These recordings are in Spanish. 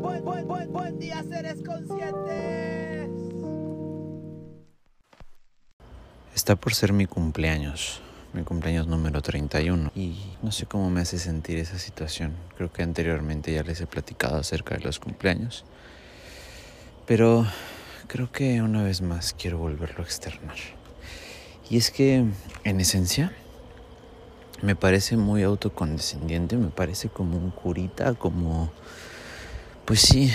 Buen, buen, buen, buen día, seres conscientes. Está por ser mi cumpleaños, mi cumpleaños número 31. Y no sé cómo me hace sentir esa situación. Creo que anteriormente ya les he platicado acerca de los cumpleaños. Pero creo que una vez más quiero volverlo a externar. Y es que, en esencia, me parece muy autocondescendiente, me parece como un curita, como... Pues sí,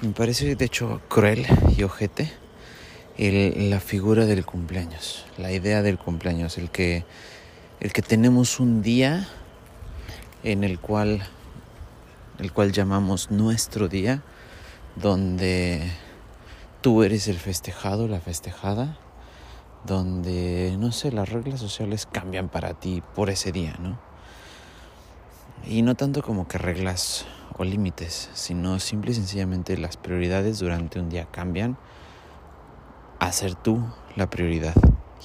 me parece de hecho cruel y ojete la figura del cumpleaños, la idea del cumpleaños, el que, el que tenemos un día en el cual, el cual llamamos nuestro día, donde tú eres el festejado, la festejada, donde, no sé, las reglas sociales cambian para ti por ese día, ¿no? Y no tanto como que reglas o límites, sino simple y sencillamente las prioridades durante un día cambian hacer tú la prioridad.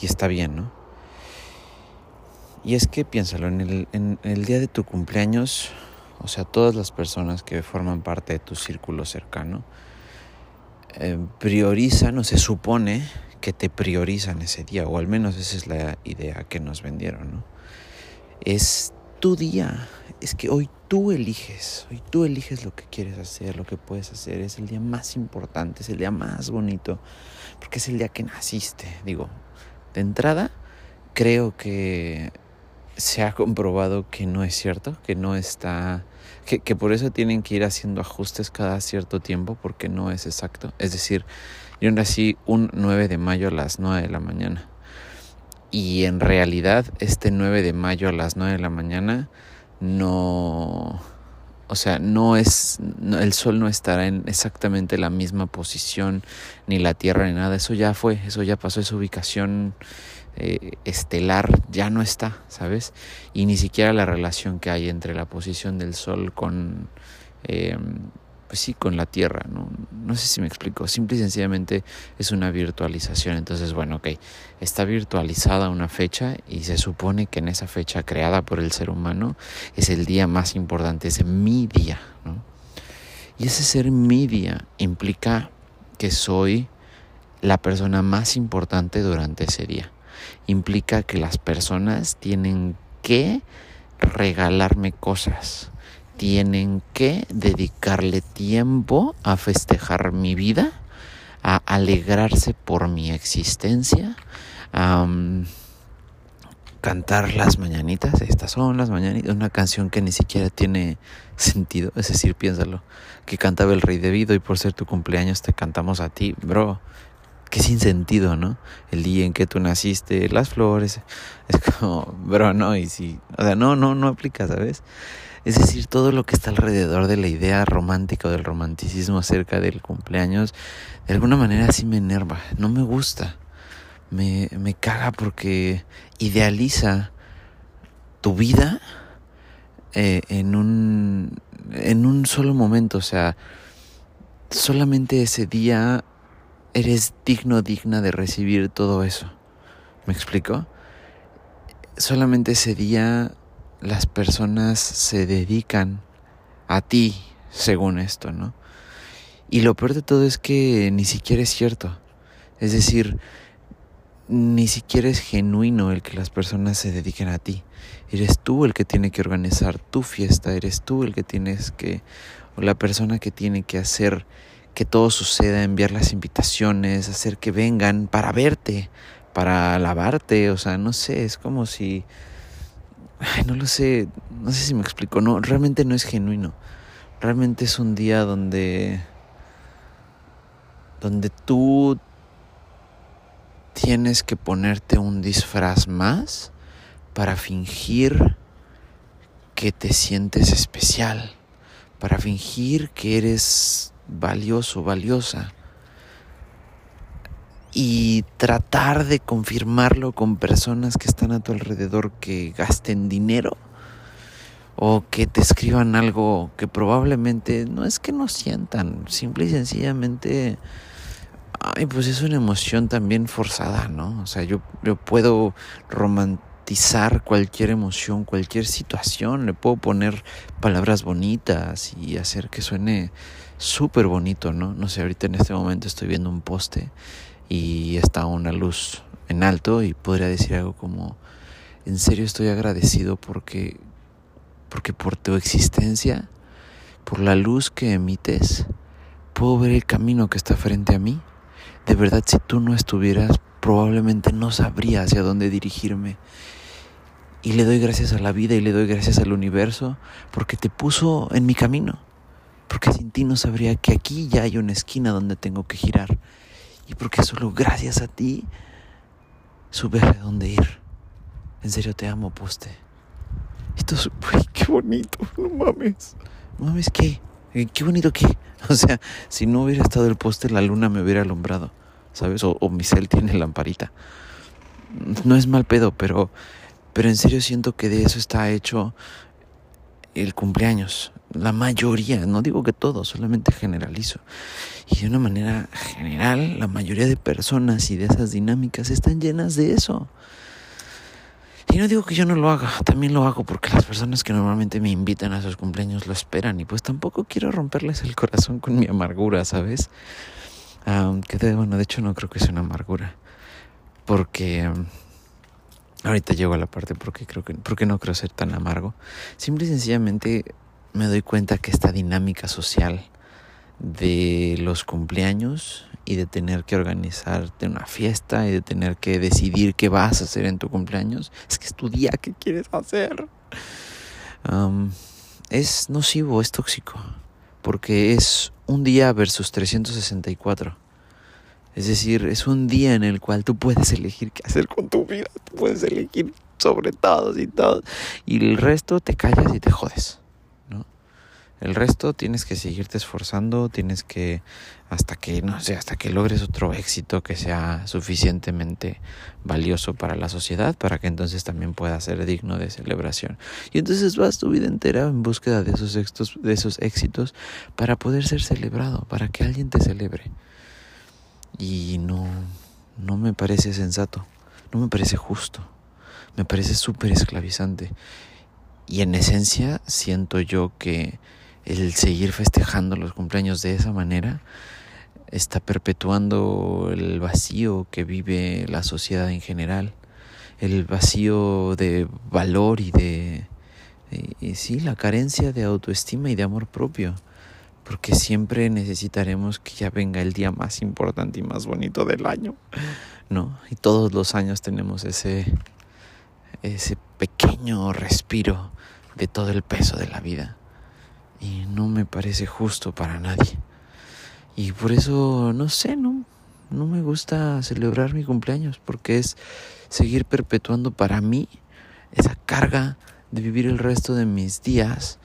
Y está bien, ¿no? Y es que piénsalo, en el, en el día de tu cumpleaños, o sea, todas las personas que forman parte de tu círculo cercano, eh, priorizan o se supone que te priorizan ese día, o al menos esa es la idea que nos vendieron, ¿no? Es tu día, es que hoy tú eliges, hoy tú eliges lo que quieres hacer, lo que puedes hacer, es el día más importante, es el día más bonito, porque es el día que naciste. Digo, de entrada, creo que se ha comprobado que no es cierto, que no está, que, que, por eso tienen que ir haciendo ajustes cada cierto tiempo porque no es exacto. Es decir, yo nací un 9 de mayo a las 9 de la mañana. Y en realidad este 9 de mayo a las 9 de la mañana no o sea, no es, el Sol no estará en exactamente la misma posición, ni la Tierra, ni nada. Eso ya fue, eso ya pasó, esa ubicación eh, estelar ya no está, ¿sabes? Y ni siquiera la relación que hay entre la posición del Sol con, eh, pues sí, con la Tierra, ¿no? Sé si me explico, simple y sencillamente es una virtualización, entonces bueno, ok, está virtualizada una fecha y se supone que en esa fecha creada por el ser humano es el día más importante, es mi día. Y ese ser mi día implica que soy la persona más importante durante ese día. Implica que las personas tienen que regalarme cosas tienen que dedicarle tiempo a festejar mi vida, a alegrarse por mi existencia, a cantar las mañanitas. Estas son las mañanitas, una canción que ni siquiera tiene sentido, es decir, piénsalo, que cantaba el rey debido y por ser tu cumpleaños te cantamos a ti, bro. Qué sin sentido, ¿no? El día en que tú naciste, las flores, es como, bro, no, y si, o sea, no, no, no aplica, ¿sabes? Es decir, todo lo que está alrededor de la idea romántica o del romanticismo acerca del cumpleaños, de alguna manera sí me enerva, no me gusta. Me, me caga porque idealiza tu vida eh, en, un, en un solo momento. O sea, solamente ese día eres digno, digna de recibir todo eso. ¿Me explico? Solamente ese día las personas se dedican a ti, según esto, ¿no? Y lo peor de todo es que ni siquiera es cierto. Es decir, ni siquiera es genuino el que las personas se dediquen a ti. Eres tú el que tiene que organizar tu fiesta, eres tú el que tienes que, o la persona que tiene que hacer que todo suceda, enviar las invitaciones, hacer que vengan para verte, para alabarte, o sea, no sé, es como si Ay, no lo sé, no sé si me explico, no, realmente no es genuino. Realmente es un día donde donde tú tienes que ponerte un disfraz más para fingir que te sientes especial, para fingir que eres valioso, valiosa. Y tratar de confirmarlo con personas que están a tu alrededor que gasten dinero o que te escriban algo que probablemente no es que no sientan, simple y sencillamente, ay, pues es una emoción también forzada, ¿no? O sea, yo, yo puedo romantizar cualquier emoción, cualquier situación, le puedo poner palabras bonitas y hacer que suene súper bonito, ¿no? No sé, ahorita en este momento estoy viendo un poste y está una luz en alto y podría decir algo como, en serio estoy agradecido porque porque por tu existencia, por la luz que emites, puedo ver el camino que está frente a mí. De verdad, si tú no estuvieras, probablemente no sabría hacia dónde dirigirme. Y le doy gracias a la vida y le doy gracias al universo porque te puso en mi camino. Porque sin ti no sabría que aquí ya hay una esquina donde tengo que girar. Y porque solo gracias a ti supe a dónde ir. En serio te amo, poste. Esto es, qué bonito, no mames. Mames, ¿qué? Qué bonito qué. O sea, si no hubiera estado el poste, la luna me hubiera alumbrado, ¿sabes? O, mi cel tiene lamparita. No es mal pedo, pero, pero en serio siento que de eso está hecho el cumpleaños. La mayoría, no digo que todo, solamente generalizo. Y de una manera general, la mayoría de personas y de esas dinámicas están llenas de eso. Y no digo que yo no lo haga, también lo hago porque las personas que normalmente me invitan a sus cumpleaños lo esperan y pues tampoco quiero romperles el corazón con mi amargura, ¿sabes? Aunque bueno, de hecho no creo que sea una amargura, porque ahorita llego a la parte porque creo que porque no creo ser tan amargo. Simple y sencillamente me doy cuenta que esta dinámica social de los cumpleaños y de tener que organizarte una fiesta y de tener que decidir qué vas a hacer en tu cumpleaños. Es que es tu día, ¿qué quieres hacer? es nocivo, es tóxico, porque es un día versus 364. Es decir, es un día en el cual tú puedes elegir qué hacer con tu vida, puedes elegir sobre todo y todo, y el resto te callas y te jodes. El resto tienes que seguirte esforzando, tienes que hasta que no sé, hasta que logres otro éxito que sea suficientemente valioso para la sociedad para que entonces también pueda ser digno de celebración. Y entonces vas tu vida entera en búsqueda de esos de esos éxitos para poder ser celebrado, para que alguien te celebre. Y no no me parece sensato, no me parece justo. Me parece súper esclavizante. Y en esencia siento yo que el seguir festejando los cumpleaños de esa manera está perpetuando el vacío que vive la sociedad en general, el vacío de valor y de, sí, la carencia de autoestima y de amor propio, porque siempre necesitaremos que ya venga el día más importante y más bonito del año, ¿no? Y todos los años tenemos ese, ese pequeño respiro de todo el peso de la vida y no me parece justo para nadie. Y por eso, no sé, no, no me gusta celebrar mi cumpleaños porque es seguir perpetuando para mí esa carga de vivir el resto de mis días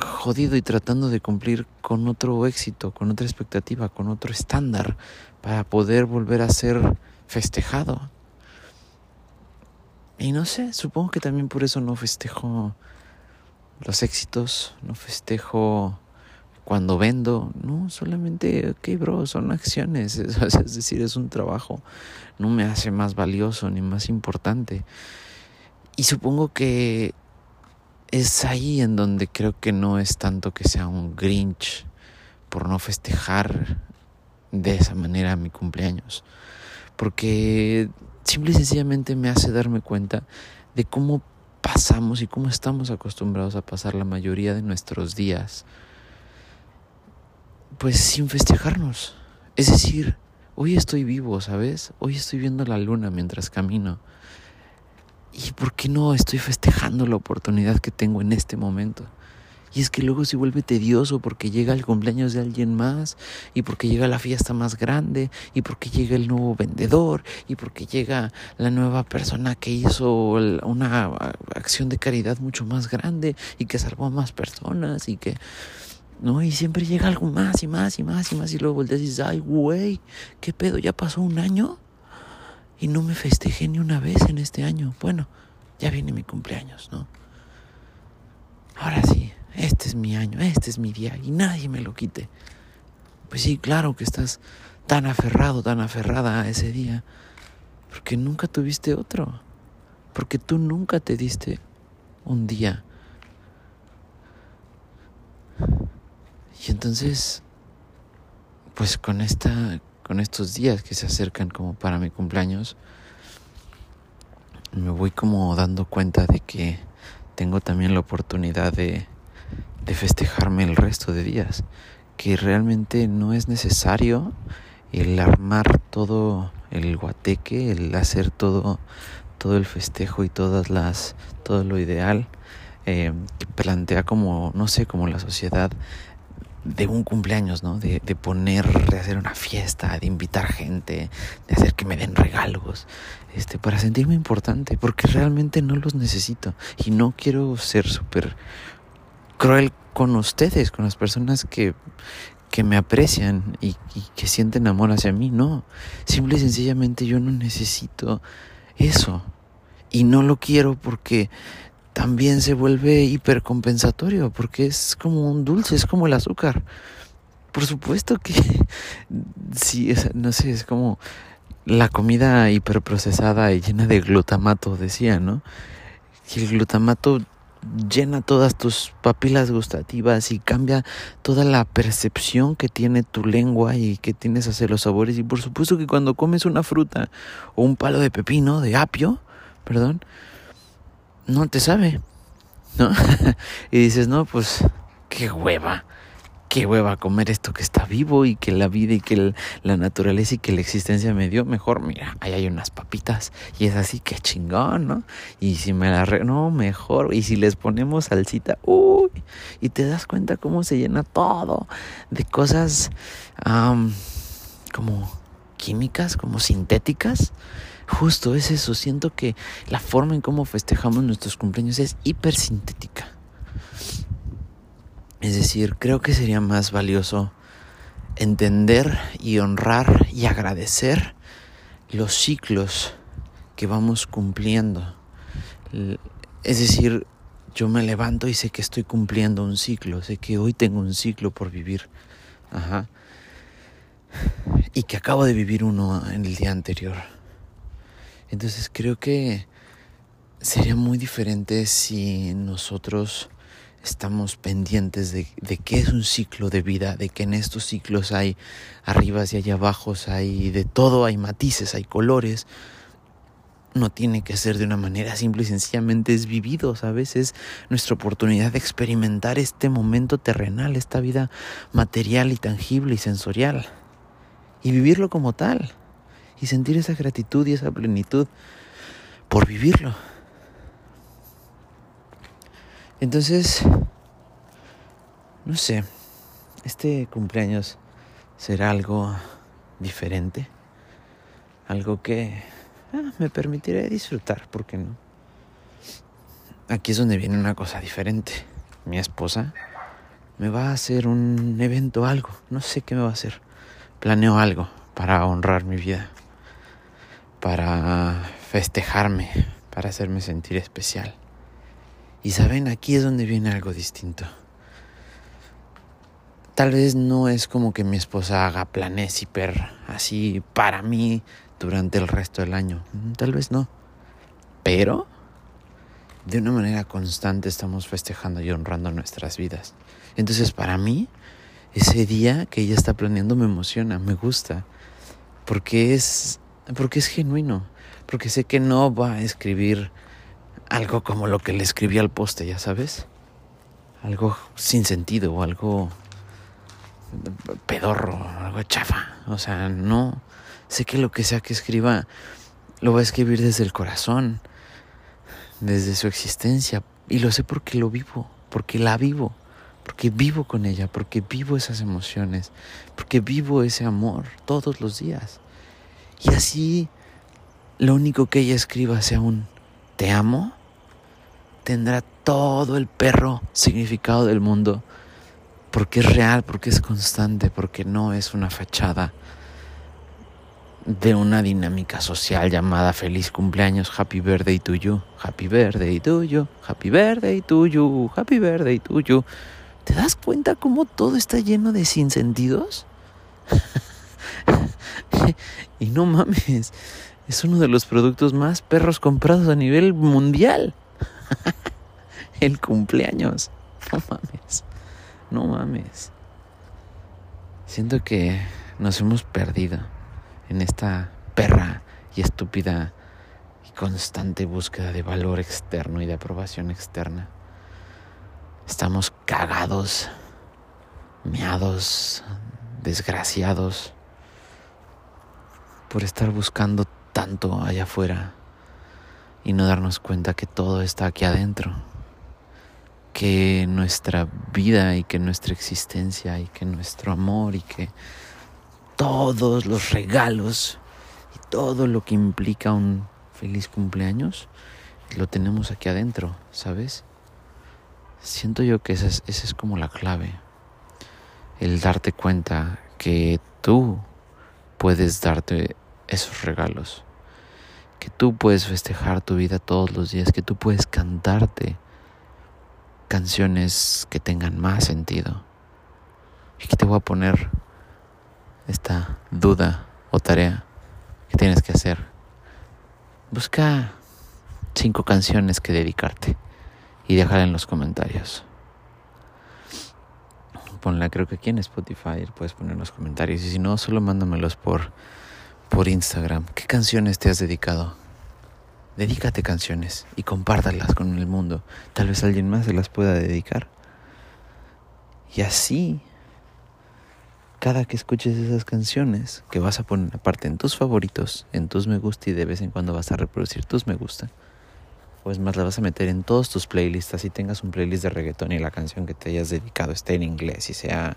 jodido y tratando de cumplir con otro éxito, con otra expectativa, con otro estándar para poder volver a ser festejado. Y no sé, supongo que también por eso no festejo los éxitos, no festejo cuando vendo, no, solamente, ok, bro, son acciones, es, decir, es un trabajo, no me hace más valioso ni más importante. Y supongo que es ahí en donde creo que no es tanto que sea un Grinch por no festejar de esa manera mi cumpleaños, porque simple y sencillamente me hace darme cuenta de cómo pasamos y cómo estamos acostumbrados a pasar la mayoría de nuestros días, pues sin festejarnos. Es decir, hoy estoy vivo, ¿sabes? Hoy estoy viendo la luna mientras camino. ¿Y por qué no estoy festejando la oportunidad que tengo en este momento? Y es que luego se vuelve tedioso porque llega el cumpleaños de alguien más y porque llega la fiesta más grande y porque llega el nuevo vendedor y porque llega la nueva persona que hizo una acción de caridad mucho más grande y que salvó a más personas y que ¿no? Y siempre llega algo más y más y más y más y luego volteas y dices, ay, güey, ¿qué pedo? ¿Ya pasó un año? Y no me festejé ni una vez en este año. Bueno, ya viene mi cumpleaños, ¿no? Ahora sí, este es mi año, este es mi día y nadie me lo quite. Pues sí, claro que estás tan aferrado, tan aferrada a ese día, porque nunca tuviste otro, porque tú nunca te diste un día. Y entonces, pues con esta, con estos días que se acercan como para mi cumpleaños, me voy como dando cuenta de que tengo también la oportunidad de, de festejarme el resto de días, que realmente no es necesario el armar todo el guateque, el hacer todo, todo el festejo y todas las, todo lo ideal. Eh, que plantea como, no sé, como la sociedad de un cumpleaños, ¿no? De, de, poner, de hacer una fiesta, de invitar gente, de hacer que me den regalos, este, para sentirme importante, porque realmente no los necesito. Y no quiero ser súper cruel con ustedes, con las personas que, que me aprecian y, y, que sienten amor hacia mí, no, simple y sencillamente yo no necesito eso. Y no lo quiero porque también se vuelve hipercompensatorio porque es como un dulce, es como el azúcar. Por supuesto que sí, es, no sé, es como la comida hiperprocesada y llena de glutamato, decía, ¿no? Y el glutamato llena todas tus papilas gustativas y cambia toda la percepción que tiene tu lengua y que tienes hacia los sabores. Y por supuesto que cuando comes una fruta o un palo de pepino, de apio, perdón, no te sabe, ¿no? y dices, no, pues, qué hueva, qué hueva comer esto que está vivo y que la vida y que la naturaleza y que la existencia me dio. Mejor, mira, ahí hay unas papitas y es así, qué chingón, ¿no? Y si me la re... no, mejor. Y si les ponemos salsita, uy, y te das cuenta cómo se llena todo de cosas como químicas, como sintéticas. Justo es eso, siento que la forma en cómo festejamos nuestros cumpleaños es hipersintética. Es decir, creo que sería más valioso entender y honrar y agradecer los ciclos que vamos cumpliendo. Es decir, yo me levanto y sé que estoy cumpliendo un ciclo, sé que hoy tengo un ciclo por vivir. Ajá. Y que acabo de vivir uno en el día anterior. Entonces creo que sería muy diferente si nosotros estamos pendientes de, qué es un ciclo de vida, de que en estos ciclos hay arribas y hay abajos, hay de todo, hay matices, hay colores. No tiene que ser de una manera simple y sencillamente es vivido, ¿sabes? Es nuestra oportunidad de experimentar este momento terrenal, esta vida material y tangible y sensorial. Y vivirlo como tal y sentir esa gratitud y esa plenitud por vivirlo. Entonces, no sé, este cumpleaños será algo diferente, algo que ah, me permitiré disfrutar, ¿por qué no? Aquí es donde viene una cosa diferente. Mi esposa me va a hacer un evento, algo, no sé qué me va a hacer. Planeo algo para honrar mi vida para festejarme, para hacerme sentir especial. Y saben, aquí es donde viene algo distinto. Tal vez no es como que mi esposa haga planes hiper así para mí durante el resto del año. Mm, tal vez no. Pero de una manera constante estamos festejando y honrando nuestras vidas. Entonces para mí, ese día que ella está planeando me emociona, me gusta. Porque es porque es genuino, porque sé que no va a escribir algo como lo que le escribí al poste, ya sabes, algo sin sentido o algo pedorro, algo chafa, o sea, no, sé que lo que sea que escriba lo va a escribir desde el corazón, desde su existencia, y lo sé porque lo vivo, porque la vivo, porque vivo con ella, porque vivo esas emociones, porque vivo ese amor todos los días. Y así lo único que ella escriba sea un te amo, tendrá todo el perro significado del mundo, porque es real, porque es constante, porque no es una fachada de una dinámica social llamada feliz cumpleaños, happy birthday to you, happy birthday to you, happy birthday to you, happy birthday to you. ¿Te das cuenta cómo todo está lleno de sinsentidos? y no mames, es uno de los productos más perros comprados a nivel mundial. El cumpleaños. No mames. No mames. Siento que nos hemos perdido en esta perra y estúpida y constante búsqueda de valor externo y de aprobación externa. Estamos cagados, meados, desgraciados por estar buscando tanto allá afuera y no darnos cuenta que todo está aquí adentro, que nuestra vida y que nuestra existencia y que nuestro amor y que todos los regalos y todo lo que implica un feliz cumpleaños lo tenemos aquí adentro, ¿sabes? Siento yo que esa es, esa es como la clave, el darte cuenta que tú puedes darte esos regalos que tú puedes festejar tu vida todos los días, que tú puedes cantarte canciones que tengan más sentido. Y que te voy a poner esta duda o tarea que tienes que hacer. Busca cinco canciones que dedicarte y déjala en los comentarios. Ponla, creo que aquí en Spotify puedes poner los comentarios y si no, solo mándamelos por por Instagram. ¿Qué canciones te has dedicado? Dedícate canciones y compártalas con el mundo. Tal vez alguien más se las pueda dedicar. Y así, cada que escuches esas canciones, que vas a poner aparte en tus favoritos, en tus me gusta y de vez en cuando vas a reproducir tus me gusta, pues más la vas a meter en todos tus playlists, así tengas un playlist de reggaetón y la canción que te hayas dedicado esté en inglés y sea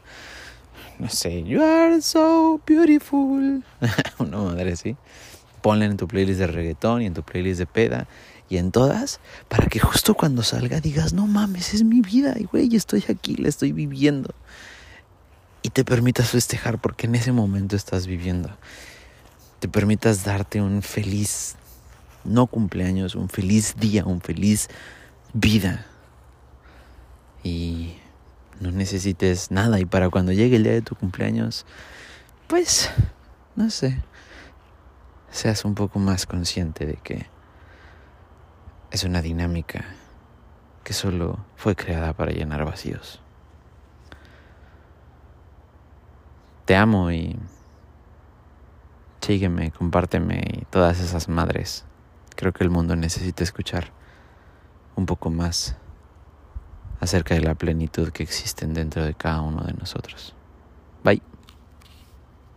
no sé, You are so beautiful. Una madre así. Ponla en tu playlist de reggaetón y en tu playlist de peda y en todas para que justo cuando salga digas, no mames, es mi vida y güey, estoy aquí, la estoy viviendo. Y te permitas festejar porque en ese momento estás viviendo. Te permitas darte un feliz, no cumpleaños, un feliz día, un feliz vida. Y no necesites nada y para cuando llegue el día de tu cumpleaños, pues, no sé, seas un poco más consciente de que es una dinámica que solo fue creada para llenar vacíos. Te amo y sígueme, compárteme y todas esas madres. Creo que el mundo necesita escuchar un poco más acerca de la plenitud que existen dentro de cada uno de nosotros. Bye.